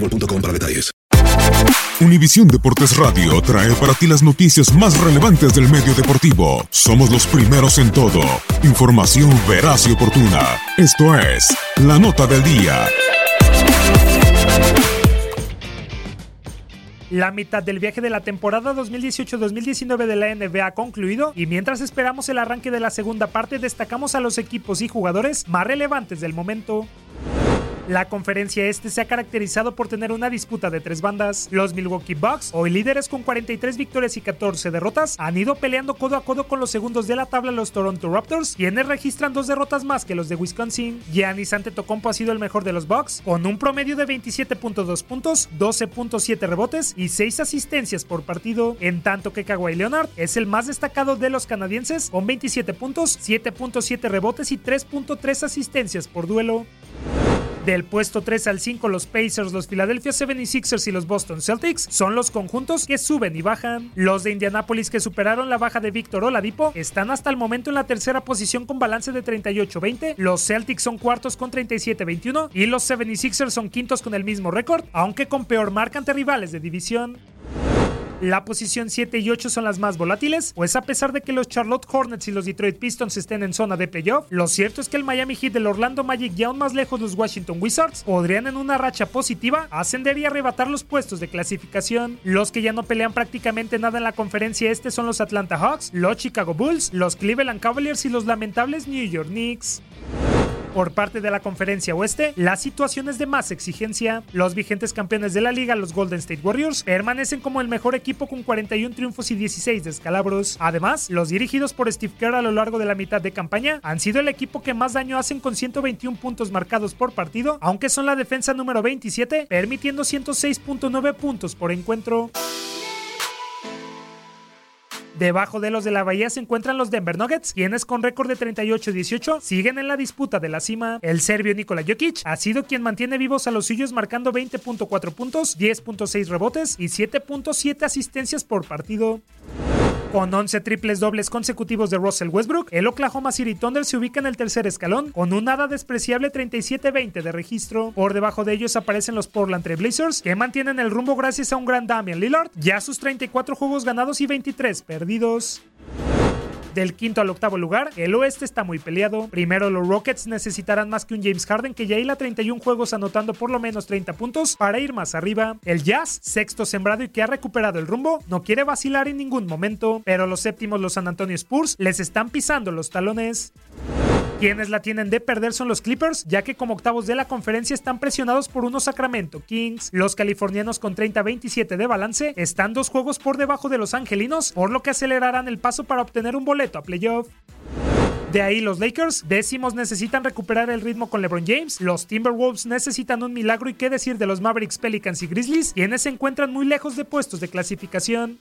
boostmobile.com. Univisión Deportes Radio trae para ti las noticias más relevantes del medio deportivo. Somos los primeros en todo. Información veraz y oportuna. Esto es La Nota del Día. La mitad del viaje de la temporada 2018-2019 de la NBA ha concluido y mientras esperamos el arranque de la segunda parte destacamos a los equipos y jugadores más relevantes del momento. La conferencia este se ha caracterizado por tener una disputa de tres bandas. Los Milwaukee Bucks, hoy líderes con 43 victorias y 14 derrotas, han ido peleando codo a codo con los segundos de la tabla los Toronto Raptors, quienes registran dos derrotas más que los de Wisconsin. Giannis Antetokounmpo ha sido el mejor de los Bucks, con un promedio de 27.2 puntos, 12.7 rebotes y 6 asistencias por partido, en tanto que Kawhi Leonard es el más destacado de los canadienses, con 27 puntos, 7.7 rebotes y 3.3 asistencias por duelo. Del puesto 3 al 5, los Pacers, los Philadelphia 76ers y los Boston Celtics son los conjuntos que suben y bajan. Los de Indianapolis que superaron la baja de Víctor Oladipo están hasta el momento en la tercera posición con balance de 38-20. Los Celtics son cuartos con 37-21 y los 76ers son quintos con el mismo récord, aunque con peor marca ante rivales de división. La posición 7 y 8 son las más volátiles, pues a pesar de que los Charlotte Hornets y los Detroit Pistons estén en zona de playoff, lo cierto es que el Miami Heat del Orlando Magic y aún más lejos los Washington Wizards podrían en una racha positiva ascender y arrebatar los puestos de clasificación. Los que ya no pelean prácticamente nada en la conferencia este son los Atlanta Hawks, los Chicago Bulls, los Cleveland Cavaliers y los lamentables New York Knicks. Por parte de la conferencia oeste, la situación es de más exigencia. Los vigentes campeones de la liga, los Golden State Warriors, permanecen como el mejor equipo con 41 triunfos y 16 descalabros. Además, los dirigidos por Steve Kerr a lo largo de la mitad de campaña han sido el equipo que más daño hacen con 121 puntos marcados por partido, aunque son la defensa número 27, permitiendo 106.9 puntos por encuentro. Debajo de los de la Bahía se encuentran los Denver Nuggets, quienes con récord de 38-18 siguen en la disputa de la cima. El serbio Nikola Jokic ha sido quien mantiene vivos a los suyos marcando 20.4 puntos, 10.6 rebotes y 7.7 asistencias por partido. Con 11 triples dobles consecutivos de Russell Westbrook, el Oklahoma City Thunder se ubica en el tercer escalón con un nada despreciable 37-20 de registro. Por debajo de ellos aparecen los Portland Trail Blazers, que mantienen el rumbo gracias a un gran Damian Lillard, ya sus 34 juegos ganados y 23 perdidos. Del quinto al octavo lugar, el oeste está muy peleado. Primero, los Rockets necesitarán más que un James Harden que ya hila 31 juegos anotando por lo menos 30 puntos para ir más arriba. El Jazz, sexto sembrado y que ha recuperado el rumbo, no quiere vacilar en ningún momento, pero los séptimos, los San Antonio Spurs, les están pisando los talones. Quienes la tienen de perder son los Clippers, ya que como octavos de la conferencia están presionados por unos Sacramento Kings. Los californianos con 30-27 de balance están dos juegos por debajo de los angelinos, por lo que acelerarán el paso para obtener un boleto a playoff. De ahí los Lakers, décimos necesitan recuperar el ritmo con LeBron James, los Timberwolves necesitan un milagro y qué decir de los Mavericks, Pelicans y Grizzlies, quienes se encuentran muy lejos de puestos de clasificación.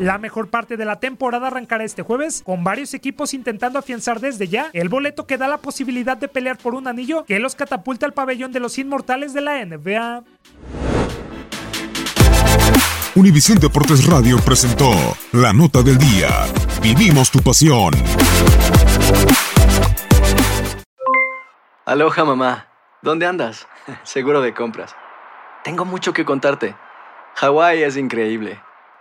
La mejor parte de la temporada arrancará este jueves, con varios equipos intentando afianzar desde ya el boleto que da la posibilidad de pelear por un anillo que los catapulta al pabellón de los inmortales de la NBA. Univisión Deportes Radio presentó la nota del día. Vivimos tu pasión. Aloha mamá, ¿dónde andas? Seguro de compras. Tengo mucho que contarte. Hawái es increíble.